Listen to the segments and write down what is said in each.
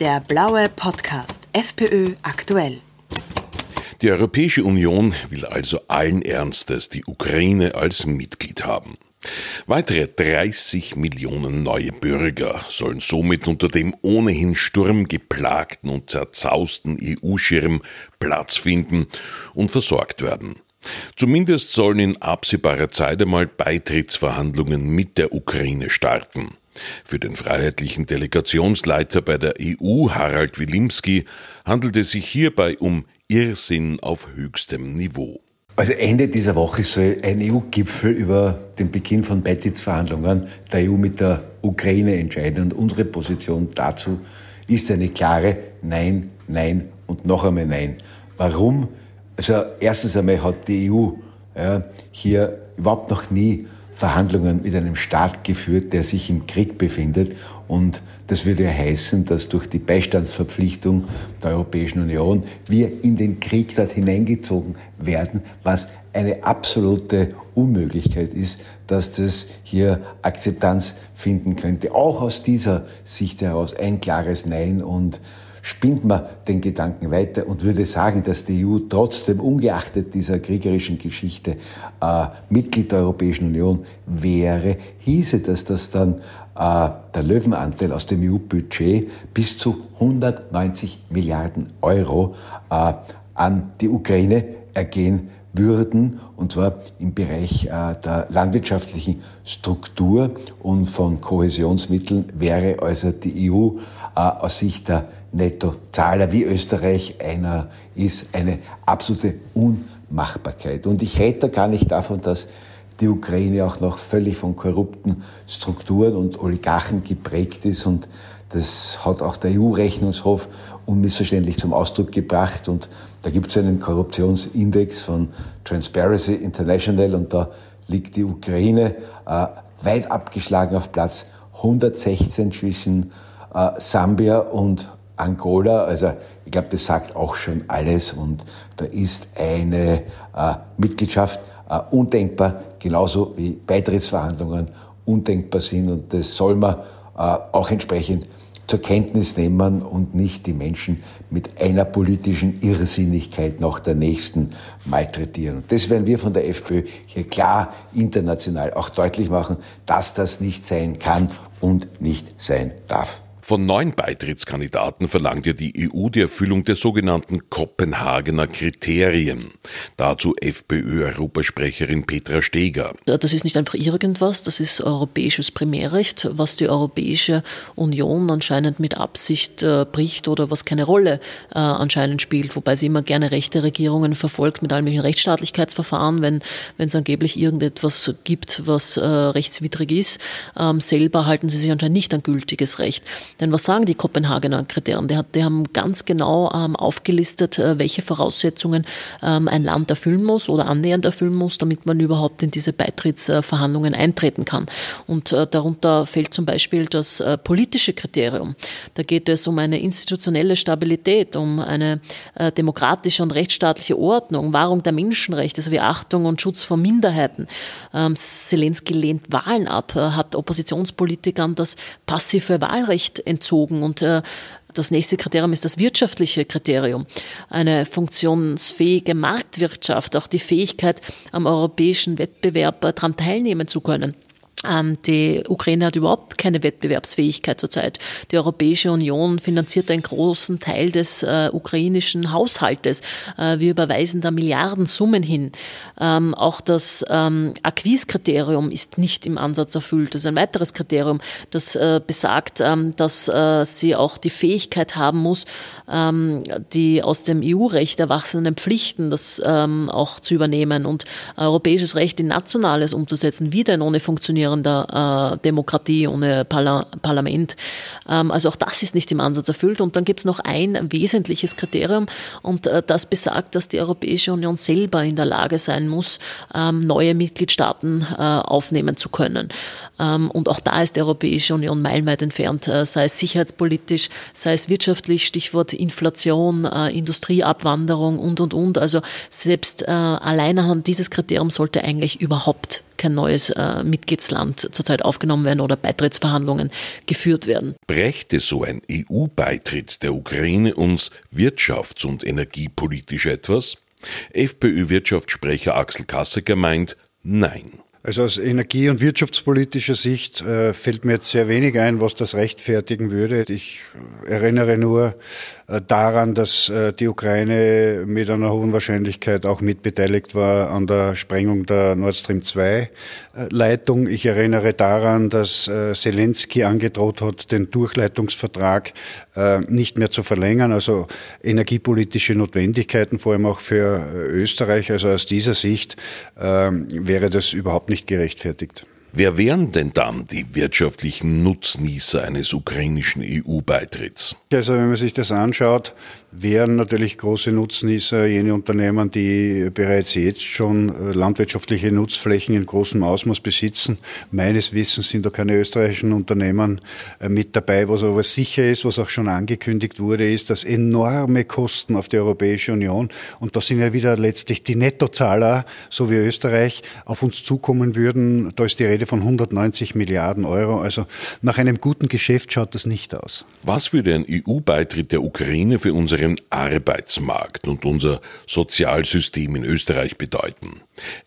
Der blaue Podcast FPÖ aktuell. Die Europäische Union will also allen Ernstes die Ukraine als Mitglied haben. Weitere 30 Millionen neue Bürger sollen somit unter dem ohnehin sturmgeplagten und zerzausten EU-Schirm Platz finden und versorgt werden. Zumindest sollen in absehbarer Zeit einmal Beitrittsverhandlungen mit der Ukraine starten. Für den freiheitlichen Delegationsleiter bei der EU, Harald Wilimski, handelt es sich hierbei um Irrsinn auf höchstem Niveau. Also Ende dieser Woche soll ein EU-Gipfel über den Beginn von Beitrittsverhandlungen der EU mit der Ukraine entscheiden. Und unsere Position dazu ist eine klare Nein, Nein und noch einmal Nein. Warum? Also erstens einmal hat die EU ja, hier überhaupt noch nie Verhandlungen mit einem Staat geführt, der sich im Krieg befindet. Und das würde ja heißen, dass durch die Beistandsverpflichtung der Europäischen Union wir in den Krieg dort hineingezogen werden, was eine absolute Unmöglichkeit ist, dass das hier Akzeptanz finden könnte. Auch aus dieser Sicht heraus ein klares Nein und spinnt man den Gedanken weiter und würde sagen, dass die EU trotzdem, ungeachtet dieser kriegerischen Geschichte, äh, Mitglied der Europäischen Union wäre, hieße das, dass dann äh, der Löwenanteil aus dem EU-Budget bis zu 190 Milliarden Euro äh, an die Ukraine ergehen würden, und zwar im Bereich äh, der landwirtschaftlichen Struktur und von Kohäsionsmitteln wäre also die EU äh, aus Sicht der Nettozahler wie Österreich einer ist, eine absolute Unmachbarkeit. Und ich rede gar nicht davon, dass die Ukraine auch noch völlig von korrupten Strukturen und Oligarchen geprägt ist und das hat auch der EU-Rechnungshof unmissverständlich zum Ausdruck gebracht. Und da gibt es einen Korruptionsindex von Transparency International und da liegt die Ukraine äh, weit abgeschlagen auf Platz 116 zwischen äh, Sambia und Angola. Also ich glaube, das sagt auch schon alles und da ist eine äh, Mitgliedschaft äh, undenkbar, genauso wie Beitrittsverhandlungen undenkbar sind und das soll man auch entsprechend zur Kenntnis nehmen und nicht die Menschen mit einer politischen Irrsinnigkeit nach der nächsten malträtieren. Und das werden wir von der FPÖ hier klar international auch deutlich machen, dass das nicht sein kann und nicht sein darf. Von neun Beitrittskandidaten verlangt ja die EU die Erfüllung der sogenannten Kopenhagener Kriterien. Dazu FPÖ-Europasprecherin Petra Steger. Das ist nicht einfach irgendwas, das ist europäisches Primärrecht, was die Europäische Union anscheinend mit Absicht äh, bricht oder was keine Rolle äh, anscheinend spielt, wobei sie immer gerne rechte Regierungen verfolgt mit allen möglichen Rechtsstaatlichkeitsverfahren, wenn es angeblich irgendetwas gibt, was äh, rechtswidrig ist. Ähm, selber halten sie sich anscheinend nicht an gültiges Recht. Denn was sagen die Kopenhagener Kriterien? Die, die haben ganz genau ähm, aufgelistet, äh, welche Voraussetzungen ähm, ein Land erfüllen muss oder annähernd erfüllen muss, damit man überhaupt in diese Beitrittsverhandlungen eintreten kann. Und äh, darunter fällt zum Beispiel das äh, politische Kriterium. Da geht es um eine institutionelle Stabilität, um eine äh, demokratische und rechtsstaatliche Ordnung, Wahrung der Menschenrechte sowie Achtung und Schutz von Minderheiten. Ähm, Zelensky lehnt Wahlen ab, äh, hat Oppositionspolitikern das passive Wahlrecht entzogen und äh, das nächste Kriterium ist das wirtschaftliche Kriterium. Eine funktionsfähige Marktwirtschaft, auch die Fähigkeit, am europäischen Wettbewerb daran teilnehmen zu können. Ähm, die Ukraine hat überhaupt keine Wettbewerbsfähigkeit zurzeit. Die Europäische Union finanziert einen großen Teil des äh, ukrainischen Haushaltes. Äh, wir überweisen da Milliardensummen hin. Ähm, auch das ähm, Acquis-Kriterium ist nicht im Ansatz erfüllt. Das ist ein weiteres Kriterium, das äh, besagt, ähm, dass äh, sie auch die Fähigkeit haben muss, ähm, die aus dem EU-Recht erwachsenen Pflichten das ähm, auch zu übernehmen und europäisches Recht in nationales umzusetzen, wie denn ohne funktionierende funktionierender äh, Demokratie ohne Parla Parlament. Ähm, also auch das ist nicht im Ansatz erfüllt. Und dann gibt es noch ein wesentliches Kriterium und äh, das besagt, dass die Europäische Union selber in der Lage sein muss, ähm, neue Mitgliedstaaten äh, aufnehmen zu können. Ähm, und auch da ist die Europäische Union meilenweit entfernt, äh, sei es sicherheitspolitisch, sei es wirtschaftlich, Stichwort Inflation, äh, Industrieabwanderung und, und, und. Also selbst äh, allein anhand dieses Kriteriums sollte eigentlich überhaupt kein neues äh, Mitgliedsland zurzeit aufgenommen werden oder Beitrittsverhandlungen geführt werden. Brächte so ein EU-Beitritt der Ukraine uns wirtschafts- und energiepolitisch etwas? FPÖ-Wirtschaftssprecher Axel Kassecker meint, nein. Also aus energie- und wirtschaftspolitischer Sicht äh, fällt mir jetzt sehr wenig ein, was das rechtfertigen würde. Ich erinnere nur daran, dass äh, die Ukraine mit einer hohen Wahrscheinlichkeit auch mitbeteiligt war an der Sprengung der Nord Stream 2 äh, Leitung. Ich erinnere daran, dass äh, Zelensky angedroht hat, den Durchleitungsvertrag äh, nicht mehr zu verlängern. Also energiepolitische Notwendigkeiten, vor allem auch für Österreich. Also aus dieser Sicht ähm, wäre das überhaupt nicht gerechtfertigt. Wer wären denn dann die wirtschaftlichen Nutznießer eines ukrainischen EU-Beitritts? Also wenn man sich das anschaut, wären natürlich große Nutznießer jene Unternehmen, die bereits jetzt schon äh, landwirtschaftliche Nutzflächen in großem Ausmaß besitzen. Meines Wissens sind da keine österreichischen Unternehmen äh, mit dabei. Was aber sicher ist, was auch schon angekündigt wurde, ist, dass enorme Kosten auf die Europäische Union, und das sind ja wieder letztlich die Nettozahler, so wie Österreich, auf uns zukommen würden. Da ist die Rede von 190 Milliarden Euro. Also nach einem guten Geschäft schaut das nicht aus. Was würde ein EU-Beitritt der Ukraine für unseren Arbeitsmarkt und unser Sozialsystem in Österreich bedeuten?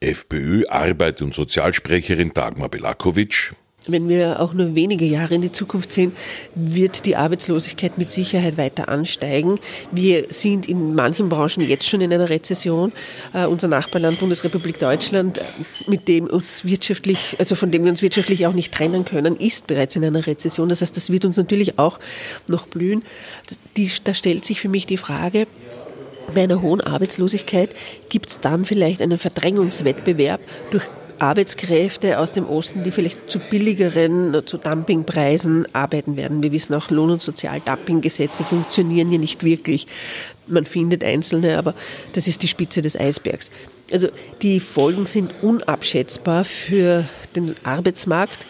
FPÖ Arbeit- und Sozialsprecherin Dagmar Belakovic wenn wir auch nur wenige Jahre in die Zukunft sehen, wird die Arbeitslosigkeit mit Sicherheit weiter ansteigen. Wir sind in manchen Branchen jetzt schon in einer Rezession. Uh, unser Nachbarland Bundesrepublik Deutschland, mit dem uns wirtschaftlich, also von dem wir uns wirtschaftlich auch nicht trennen können, ist bereits in einer Rezession. Das heißt, das wird uns natürlich auch noch blühen. Die, da stellt sich für mich die Frage, bei einer hohen Arbeitslosigkeit gibt es dann vielleicht einen Verdrängungswettbewerb durch Arbeitskräfte aus dem Osten, die vielleicht zu billigeren, zu Dumpingpreisen arbeiten werden. Wir wissen auch, Lohn- und Sozialdumpinggesetze funktionieren hier nicht wirklich. Man findet einzelne, aber das ist die Spitze des Eisbergs. Also die Folgen sind unabschätzbar für den Arbeitsmarkt.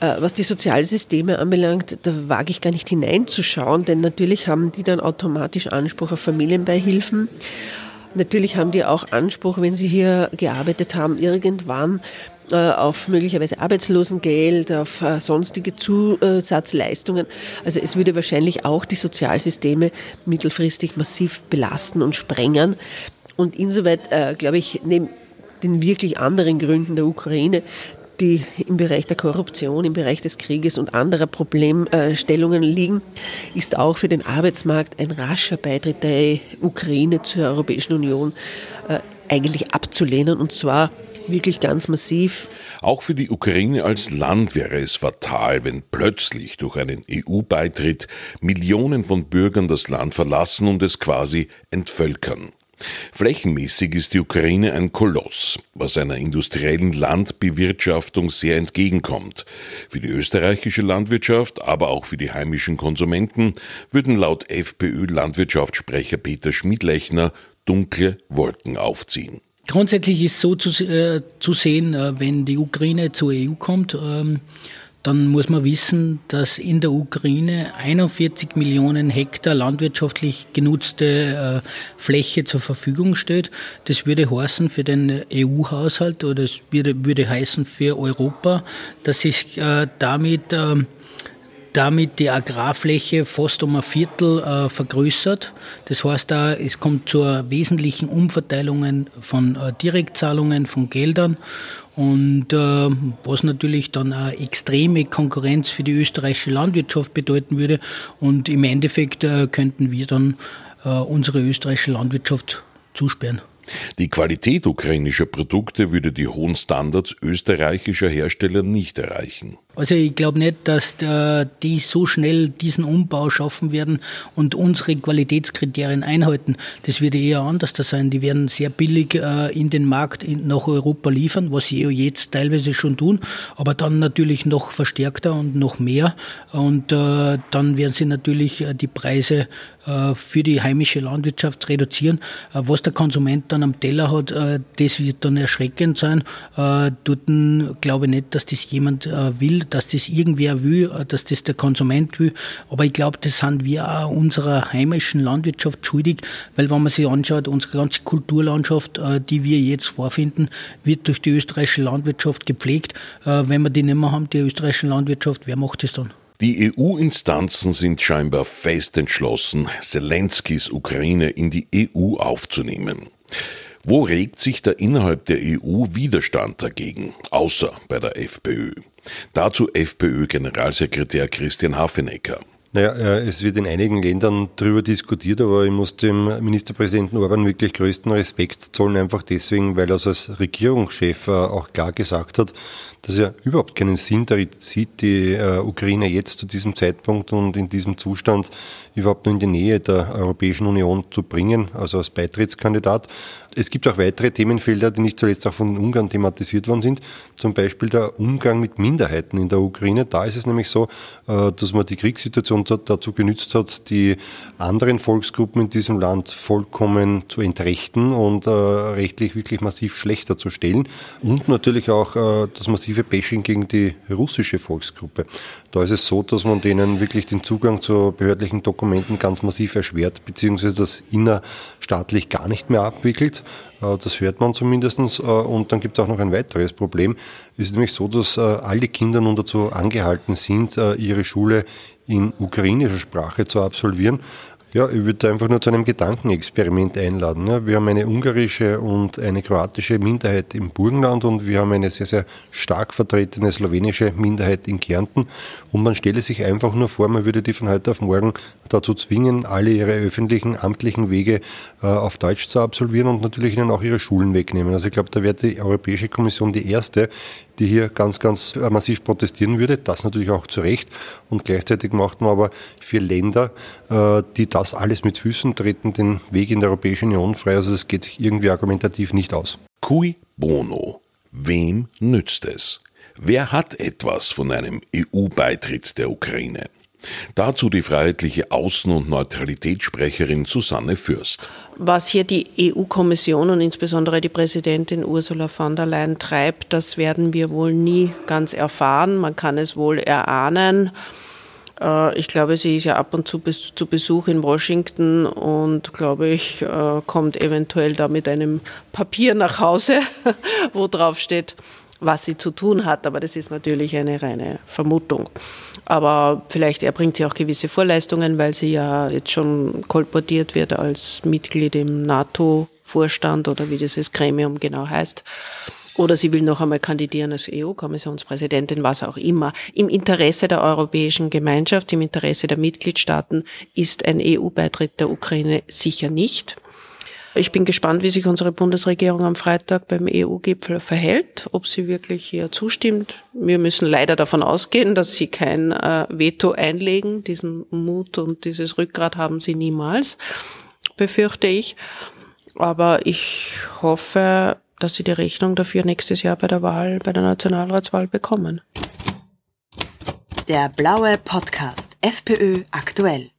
Äh, was die Sozialsysteme anbelangt, da wage ich gar nicht hineinzuschauen, denn natürlich haben die dann automatisch Anspruch auf Familienbeihilfen. Natürlich haben die auch Anspruch, wenn sie hier gearbeitet haben, irgendwann äh, auf möglicherweise Arbeitslosengeld, auf äh, sonstige Zusatzleistungen. Also es würde wahrscheinlich auch die Sozialsysteme mittelfristig massiv belasten und sprengen. Und insoweit, äh, glaube ich, neben den wirklich anderen Gründen der Ukraine, die im Bereich der Korruption, im Bereich des Krieges und anderer Problemstellungen liegen, ist auch für den Arbeitsmarkt ein rascher Beitritt der Ukraine zur Europäischen Union äh, eigentlich abzulehnen und zwar wirklich ganz massiv. Auch für die Ukraine als Land wäre es fatal, wenn plötzlich durch einen EU-Beitritt Millionen von Bürgern das Land verlassen und es quasi entvölkern. Flächenmäßig ist die Ukraine ein Koloss, was einer industriellen Landbewirtschaftung sehr entgegenkommt. Für die österreichische Landwirtschaft, aber auch für die heimischen Konsumenten würden laut FPÖ-Landwirtschaftssprecher Peter Schmidlechner dunkle Wolken aufziehen. Grundsätzlich ist so zu, äh, zu sehen, äh, wenn die Ukraine zur EU kommt, ähm, dann muss man wissen, dass in der Ukraine 41 Millionen Hektar landwirtschaftlich genutzte äh, Fläche zur Verfügung steht. Das würde heißen für den EU-Haushalt oder es würde, würde heißen für Europa, dass sich äh, damit äh, damit die Agrarfläche fast um ein Viertel äh, vergrößert. Das heißt, da, es kommt zu wesentlichen Umverteilungen von äh, Direktzahlungen, von Geldern und äh, was natürlich dann eine extreme Konkurrenz für die österreichische Landwirtschaft bedeuten würde. Und im Endeffekt äh, könnten wir dann äh, unsere österreichische Landwirtschaft zusperren. Die Qualität ukrainischer Produkte würde die hohen Standards österreichischer Hersteller nicht erreichen. Also ich glaube nicht, dass äh, die so schnell diesen Umbau schaffen werden und unsere Qualitätskriterien einhalten. Das wird eher anders sein. Die werden sehr billig äh, in den Markt nach Europa liefern, was sie jetzt teilweise schon tun, aber dann natürlich noch verstärkter und noch mehr. Und äh, dann werden sie natürlich die Preise für die heimische Landwirtschaft reduzieren. Was der Konsument dann am Teller hat, das wird dann erschreckend sein. Dort glaube ich nicht, dass das jemand will dass das irgendwer will, äh, dass das der Konsument will. Aber ich glaube, das sind wir auch unserer heimischen Landwirtschaft schuldig, weil wenn man sich anschaut, unsere ganze Kulturlandschaft, äh, die wir jetzt vorfinden, wird durch die österreichische Landwirtschaft gepflegt. Wenn wir die nicht mehr haben, die österreichische Landwirtschaft, wer macht das dann? Die EU-Instanzen sind scheinbar fest entschlossen, Zelenskis Ukraine in die EU aufzunehmen. Wo regt sich da innerhalb der EU Widerstand dagegen, außer bei der FPÖ? Dazu FPÖ-Generalsekretär Christian Hafenecker. Naja, äh, es wird in einigen Ländern darüber diskutiert, aber ich muss dem Ministerpräsidenten Orban wirklich größten Respekt zollen, einfach deswegen, weil er als Regierungschef äh, auch klar gesagt hat, dass er überhaupt keinen Sinn darin sieht, die äh, Ukraine jetzt zu diesem Zeitpunkt und in diesem Zustand überhaupt nur in die Nähe der Europäischen Union zu bringen, also als Beitrittskandidat. Es gibt auch weitere Themenfelder, die nicht zuletzt auch von Ungarn thematisiert worden sind. Zum Beispiel der Umgang mit Minderheiten in der Ukraine. Da ist es nämlich so, äh, dass man die Kriegssituation dazu genützt hat, die anderen Volksgruppen in diesem Land vollkommen zu entrechten und äh, rechtlich wirklich massiv schlechter zu stellen. Und natürlich auch äh, das massive Bashing gegen die russische Volksgruppe. Da ist es so, dass man denen wirklich den Zugang zu behördlichen Dokumenten ganz massiv erschwert, beziehungsweise das innerstaatlich gar nicht mehr abwickelt. Äh, das hört man zumindest. Äh, und dann gibt es auch noch ein weiteres Problem. Es ist nämlich so, dass äh, alle Kinder nun dazu angehalten sind, ihre Schule in ukrainischer Sprache zu absolvieren. Ja, ich würde einfach nur zu einem Gedankenexperiment einladen. Wir haben eine ungarische und eine kroatische Minderheit im Burgenland und wir haben eine sehr, sehr stark vertretene slowenische Minderheit in Kärnten. Und man stelle sich einfach nur vor, man würde die von heute auf morgen dazu zwingen, alle ihre öffentlichen, amtlichen Wege äh, auf Deutsch zu absolvieren und natürlich ihnen auch ihre Schulen wegnehmen. Also ich glaube, da wird die Europäische Kommission die erste, die hier ganz, ganz äh, massiv protestieren würde. Das natürlich auch zu Recht. Und gleichzeitig macht man aber für Länder, äh, die das alles mit Füßen treten, den Weg in der Europäische Union frei. Also das geht sich irgendwie argumentativ nicht aus. Cui bono? Wem nützt es? Wer hat etwas von einem EU-Beitritt der Ukraine? Dazu die freiheitliche Außen- und Neutralitätssprecherin Susanne Fürst. Was hier die EU-Kommission und insbesondere die Präsidentin Ursula von der Leyen treibt, das werden wir wohl nie ganz erfahren. Man kann es wohl erahnen. Äh, ich glaube, sie ist ja ab und zu zu Besuch in Washington und, glaube ich, äh, kommt eventuell da mit einem Papier nach Hause, wo drauf steht, was sie zu tun hat. Aber das ist natürlich eine reine Vermutung. Aber vielleicht erbringt sie auch gewisse Vorleistungen, weil sie ja jetzt schon kolportiert wird als Mitglied im NATO-Vorstand oder wie dieses Gremium genau heißt. Oder sie will noch einmal kandidieren als EU-Kommissionspräsidentin, was auch immer. Im Interesse der Europäischen Gemeinschaft, im Interesse der Mitgliedstaaten ist ein EU-Beitritt der Ukraine sicher nicht. Ich bin gespannt, wie sich unsere Bundesregierung am Freitag beim EU-Gipfel verhält, ob sie wirklich hier zustimmt. Wir müssen leider davon ausgehen, dass sie kein äh, Veto einlegen. Diesen Mut und dieses Rückgrat haben sie niemals, befürchte ich. Aber ich hoffe, dass sie die Rechnung dafür nächstes Jahr bei der Wahl, bei der Nationalratswahl bekommen. Der blaue Podcast FPÖ aktuell.